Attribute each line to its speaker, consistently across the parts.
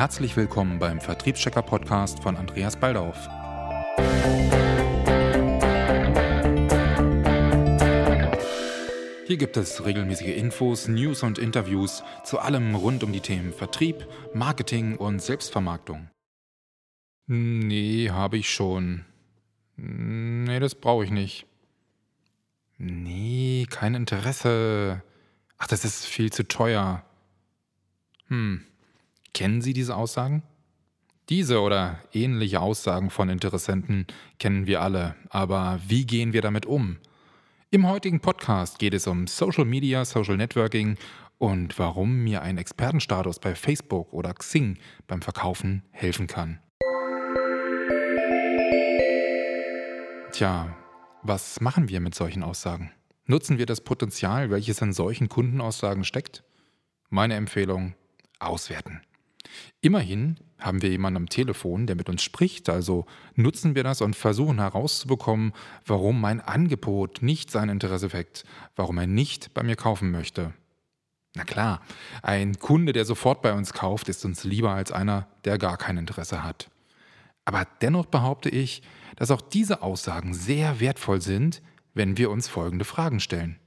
Speaker 1: Herzlich willkommen beim Vertriebschecker Podcast von Andreas Baldauf. Hier gibt es regelmäßige Infos, News und Interviews zu allem rund um die Themen Vertrieb, Marketing und Selbstvermarktung. Nee, habe ich schon. Nee, das brauche ich nicht. Nee, kein Interesse. Ach, das ist viel zu teuer. Hm, kennen Sie diese Aussagen? Diese oder ähnliche Aussagen von Interessenten kennen wir alle, aber wie gehen wir damit um? Im heutigen Podcast geht es um Social Media, Social Networking und warum mir ein Expertenstatus bei Facebook oder Xing beim Verkaufen helfen kann. Tja, was machen wir mit solchen Aussagen? Nutzen wir das Potenzial, welches in solchen Kundenaussagen steckt? Meine Empfehlung, auswerten. Immerhin haben wir jemanden am Telefon, der mit uns spricht, also nutzen wir das und versuchen herauszubekommen, warum mein Angebot nicht sein Interesse weckt, warum er nicht bei mir kaufen möchte. Na klar, ein Kunde, der sofort bei uns kauft, ist uns lieber als einer, der gar kein Interesse hat. Aber dennoch behaupte ich, dass auch diese Aussagen sehr wertvoll sind, wenn wir uns folgende Fragen stellen.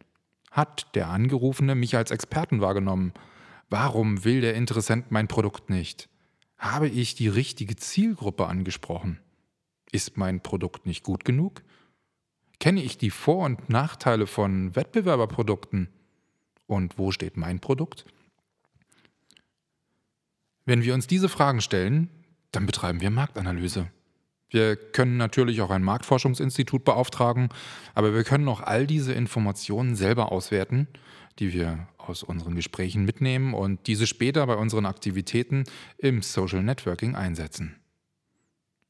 Speaker 1: Hat der Angerufene mich als Experten wahrgenommen? Warum will der Interessent mein Produkt nicht? Habe ich die richtige Zielgruppe angesprochen? Ist mein Produkt nicht gut genug? Kenne ich die Vor- und Nachteile von Wettbewerberprodukten? Und wo steht mein Produkt? Wenn wir uns diese Fragen stellen, dann betreiben wir Marktanalyse. Wir können natürlich auch ein Marktforschungsinstitut beauftragen, aber wir können auch all diese Informationen selber auswerten, die wir aus unseren Gesprächen mitnehmen und diese später bei unseren Aktivitäten im Social Networking einsetzen.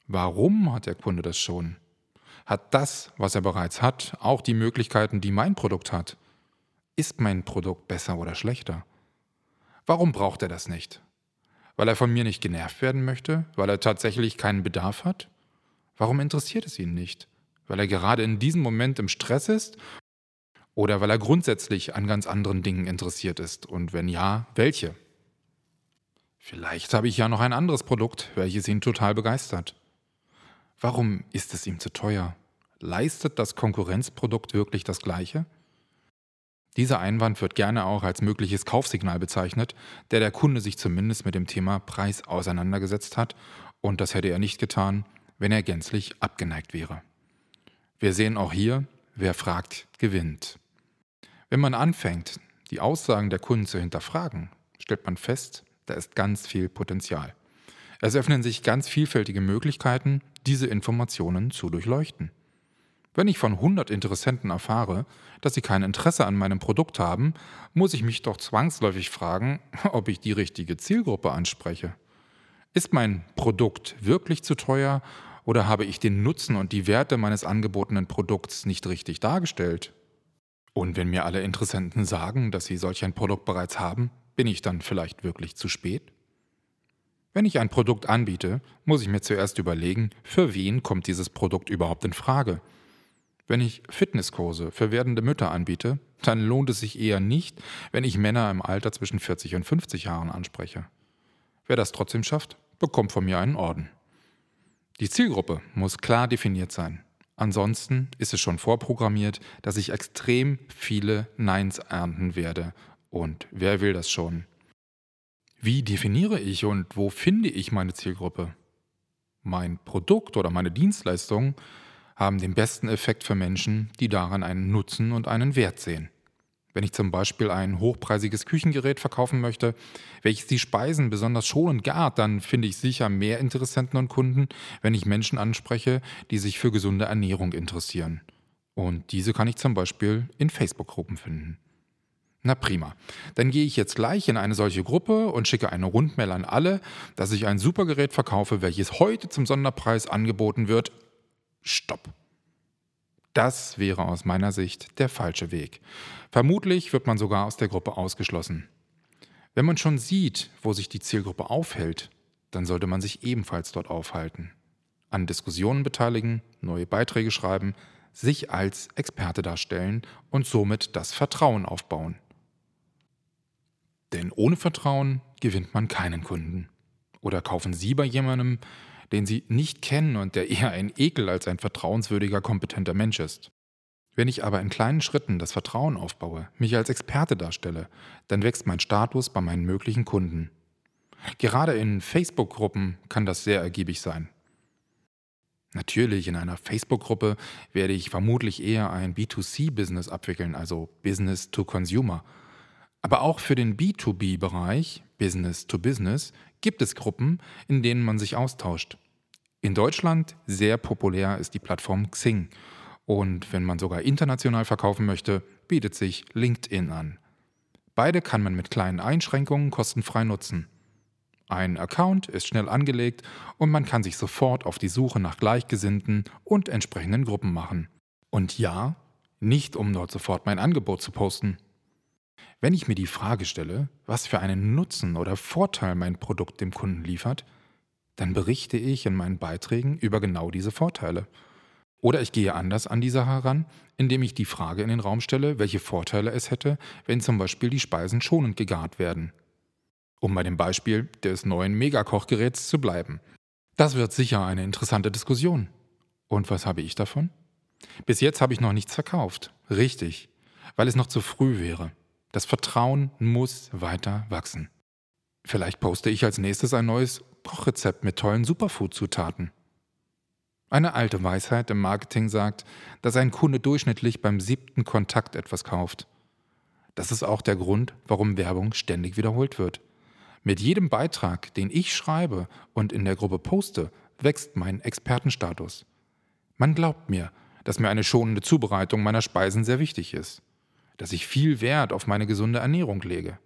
Speaker 1: Warum hat der Kunde das schon? Hat das, was er bereits hat, auch die Möglichkeiten, die mein Produkt hat? Ist mein Produkt besser oder schlechter? Warum braucht er das nicht? Weil er von mir nicht genervt werden möchte? Weil er tatsächlich keinen Bedarf hat? Warum interessiert es ihn nicht? Weil er gerade in diesem Moment im Stress ist oder weil er grundsätzlich an ganz anderen Dingen interessiert ist? Und wenn ja, welche? Vielleicht habe ich ja noch ein anderes Produkt, welches ihn total begeistert. Warum ist es ihm zu teuer? Leistet das Konkurrenzprodukt wirklich das gleiche? Dieser Einwand wird gerne auch als mögliches Kaufsignal bezeichnet, der der Kunde sich zumindest mit dem Thema Preis auseinandergesetzt hat, und das hätte er nicht getan, wenn er gänzlich abgeneigt wäre. Wir sehen auch hier, wer fragt, gewinnt. Wenn man anfängt, die Aussagen der Kunden zu hinterfragen, stellt man fest, da ist ganz viel Potenzial. Es öffnen sich ganz vielfältige Möglichkeiten, diese Informationen zu durchleuchten. Wenn ich von 100 Interessenten erfahre, dass sie kein Interesse an meinem Produkt haben, muss ich mich doch zwangsläufig fragen, ob ich die richtige Zielgruppe anspreche. Ist mein Produkt wirklich zu teuer oder habe ich den Nutzen und die Werte meines angebotenen Produkts nicht richtig dargestellt? Und wenn mir alle Interessenten sagen, dass sie solch ein Produkt bereits haben, bin ich dann vielleicht wirklich zu spät? Wenn ich ein Produkt anbiete, muss ich mir zuerst überlegen, für wen kommt dieses Produkt überhaupt in Frage. Wenn ich Fitnesskurse für werdende Mütter anbiete, dann lohnt es sich eher nicht, wenn ich Männer im Alter zwischen 40 und 50 Jahren anspreche. Wer das trotzdem schafft, bekommt von mir einen Orden. Die Zielgruppe muss klar definiert sein. Ansonsten ist es schon vorprogrammiert, dass ich extrem viele Neins ernten werde. Und wer will das schon? Wie definiere ich und wo finde ich meine Zielgruppe? Mein Produkt oder meine Dienstleistung haben den besten Effekt für Menschen, die daran einen Nutzen und einen Wert sehen. Wenn ich zum Beispiel ein hochpreisiges Küchengerät verkaufen möchte, welches die Speisen besonders schonend gart, dann finde ich sicher mehr Interessenten und Kunden, wenn ich Menschen anspreche, die sich für gesunde Ernährung interessieren. Und diese kann ich zum Beispiel in Facebook-Gruppen finden. Na prima. Dann gehe ich jetzt gleich in eine solche Gruppe und schicke eine Rundmail an alle, dass ich ein Supergerät verkaufe, welches heute zum Sonderpreis angeboten wird. Stopp. Das wäre aus meiner Sicht der falsche Weg. Vermutlich wird man sogar aus der Gruppe ausgeschlossen. Wenn man schon sieht, wo sich die Zielgruppe aufhält, dann sollte man sich ebenfalls dort aufhalten. An Diskussionen beteiligen, neue Beiträge schreiben, sich als Experte darstellen und somit das Vertrauen aufbauen. Denn ohne Vertrauen gewinnt man keinen Kunden. Oder kaufen Sie bei jemandem, den Sie nicht kennen und der eher ein Ekel als ein vertrauenswürdiger, kompetenter Mensch ist? Wenn ich aber in kleinen Schritten das Vertrauen aufbaue, mich als Experte darstelle, dann wächst mein Status bei meinen möglichen Kunden. Gerade in Facebook-Gruppen kann das sehr ergiebig sein. Natürlich, in einer Facebook-Gruppe werde ich vermutlich eher ein B2C-Business abwickeln, also Business to Consumer. Aber auch für den B2B-Bereich, Business to Business, gibt es Gruppen, in denen man sich austauscht. In Deutschland sehr populär ist die Plattform Xing. Und wenn man sogar international verkaufen möchte, bietet sich LinkedIn an. Beide kann man mit kleinen Einschränkungen kostenfrei nutzen. Ein Account ist schnell angelegt und man kann sich sofort auf die Suche nach Gleichgesinnten und entsprechenden Gruppen machen. Und ja, nicht um dort sofort mein Angebot zu posten. Wenn ich mir die Frage stelle, was für einen Nutzen oder Vorteil mein Produkt dem Kunden liefert, dann berichte ich in meinen Beiträgen über genau diese Vorteile. Oder ich gehe anders an die Sache heran, indem ich die Frage in den Raum stelle, welche Vorteile es hätte, wenn zum Beispiel die Speisen schonend gegart werden um bei dem Beispiel des neuen Megakochgeräts zu bleiben. Das wird sicher eine interessante Diskussion. Und was habe ich davon? Bis jetzt habe ich noch nichts verkauft. Richtig, weil es noch zu früh wäre. Das Vertrauen muss weiter wachsen. Vielleicht poste ich als nächstes ein neues Kochrezept mit tollen Superfood-Zutaten. Eine alte Weisheit im Marketing sagt, dass ein Kunde durchschnittlich beim siebten Kontakt etwas kauft. Das ist auch der Grund, warum Werbung ständig wiederholt wird. Mit jedem Beitrag, den ich schreibe und in der Gruppe poste, wächst mein Expertenstatus. Man glaubt mir, dass mir eine schonende Zubereitung meiner Speisen sehr wichtig ist, dass ich viel Wert auf meine gesunde Ernährung lege.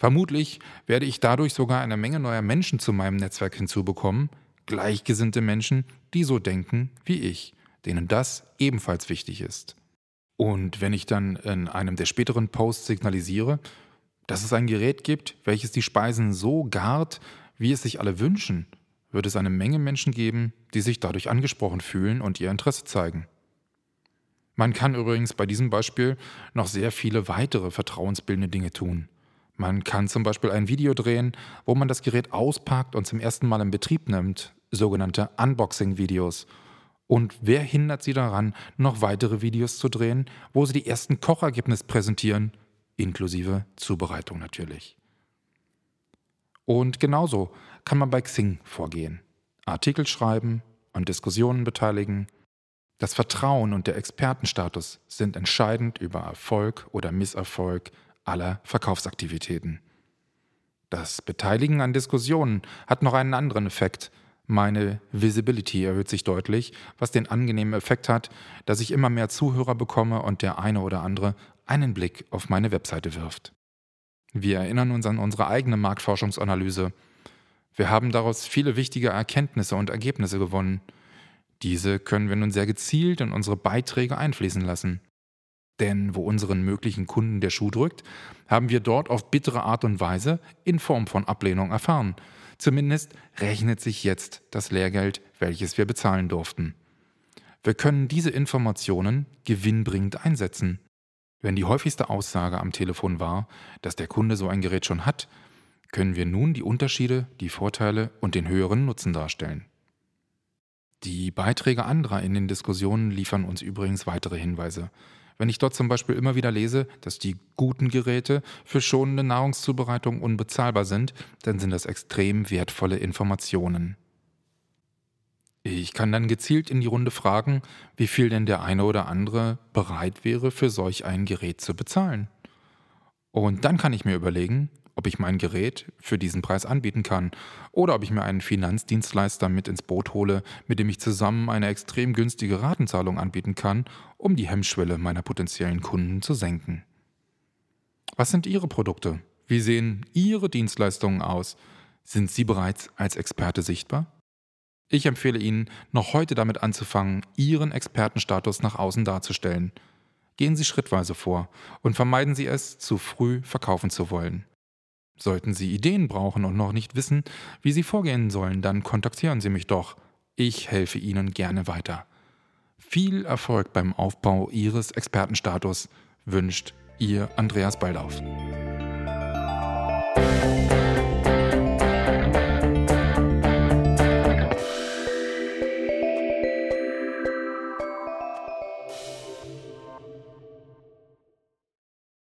Speaker 1: Vermutlich werde ich dadurch sogar eine Menge neuer Menschen zu meinem Netzwerk hinzubekommen, gleichgesinnte Menschen, die so denken wie ich, denen das ebenfalls wichtig ist. Und wenn ich dann in einem der späteren Posts signalisiere, dass es ein Gerät gibt, welches die Speisen so gart, wie es sich alle wünschen, wird es eine Menge Menschen geben, die sich dadurch angesprochen fühlen und ihr Interesse zeigen. Man kann übrigens bei diesem Beispiel noch sehr viele weitere vertrauensbildende Dinge tun. Man kann zum Beispiel ein Video drehen, wo man das Gerät auspackt und zum ersten Mal in Betrieb nimmt, sogenannte Unboxing-Videos. Und wer hindert Sie daran, noch weitere Videos zu drehen, wo Sie die ersten Kochergebnisse präsentieren, inklusive Zubereitung natürlich. Und genauso kann man bei Xing vorgehen. Artikel schreiben, an Diskussionen beteiligen. Das Vertrauen und der Expertenstatus sind entscheidend über Erfolg oder Misserfolg aller Verkaufsaktivitäten. Das Beteiligen an Diskussionen hat noch einen anderen Effekt. Meine Visibility erhöht sich deutlich, was den angenehmen Effekt hat, dass ich immer mehr Zuhörer bekomme und der eine oder andere einen Blick auf meine Webseite wirft. Wir erinnern uns an unsere eigene Marktforschungsanalyse. Wir haben daraus viele wichtige Erkenntnisse und Ergebnisse gewonnen. Diese können wir nun sehr gezielt in unsere Beiträge einfließen lassen. Denn wo unseren möglichen Kunden der Schuh drückt, haben wir dort auf bittere Art und Weise in Form von Ablehnung erfahren. Zumindest rechnet sich jetzt das Lehrgeld, welches wir bezahlen durften. Wir können diese Informationen gewinnbringend einsetzen. Wenn die häufigste Aussage am Telefon war, dass der Kunde so ein Gerät schon hat, können wir nun die Unterschiede, die Vorteile und den höheren Nutzen darstellen. Die Beiträge anderer in den Diskussionen liefern uns übrigens weitere Hinweise. Wenn ich dort zum Beispiel immer wieder lese, dass die guten Geräte für schonende Nahrungszubereitung unbezahlbar sind, dann sind das extrem wertvolle Informationen. Ich kann dann gezielt in die Runde fragen, wie viel denn der eine oder andere bereit wäre, für solch ein Gerät zu bezahlen. Und dann kann ich mir überlegen, ob ich mein Gerät für diesen Preis anbieten kann oder ob ich mir einen Finanzdienstleister mit ins Boot hole, mit dem ich zusammen eine extrem günstige Ratenzahlung anbieten kann, um die Hemmschwelle meiner potenziellen Kunden zu senken. Was sind Ihre Produkte? Wie sehen Ihre Dienstleistungen aus? Sind Sie bereits als Experte sichtbar? Ich empfehle Ihnen, noch heute damit anzufangen, Ihren Expertenstatus nach außen darzustellen. Gehen Sie schrittweise vor und vermeiden Sie es, zu früh verkaufen zu wollen. Sollten Sie Ideen brauchen und noch nicht wissen, wie Sie vorgehen sollen, dann kontaktieren Sie mich doch. Ich helfe Ihnen gerne weiter. Viel Erfolg beim Aufbau Ihres Expertenstatus wünscht Ihr Andreas Baldauf.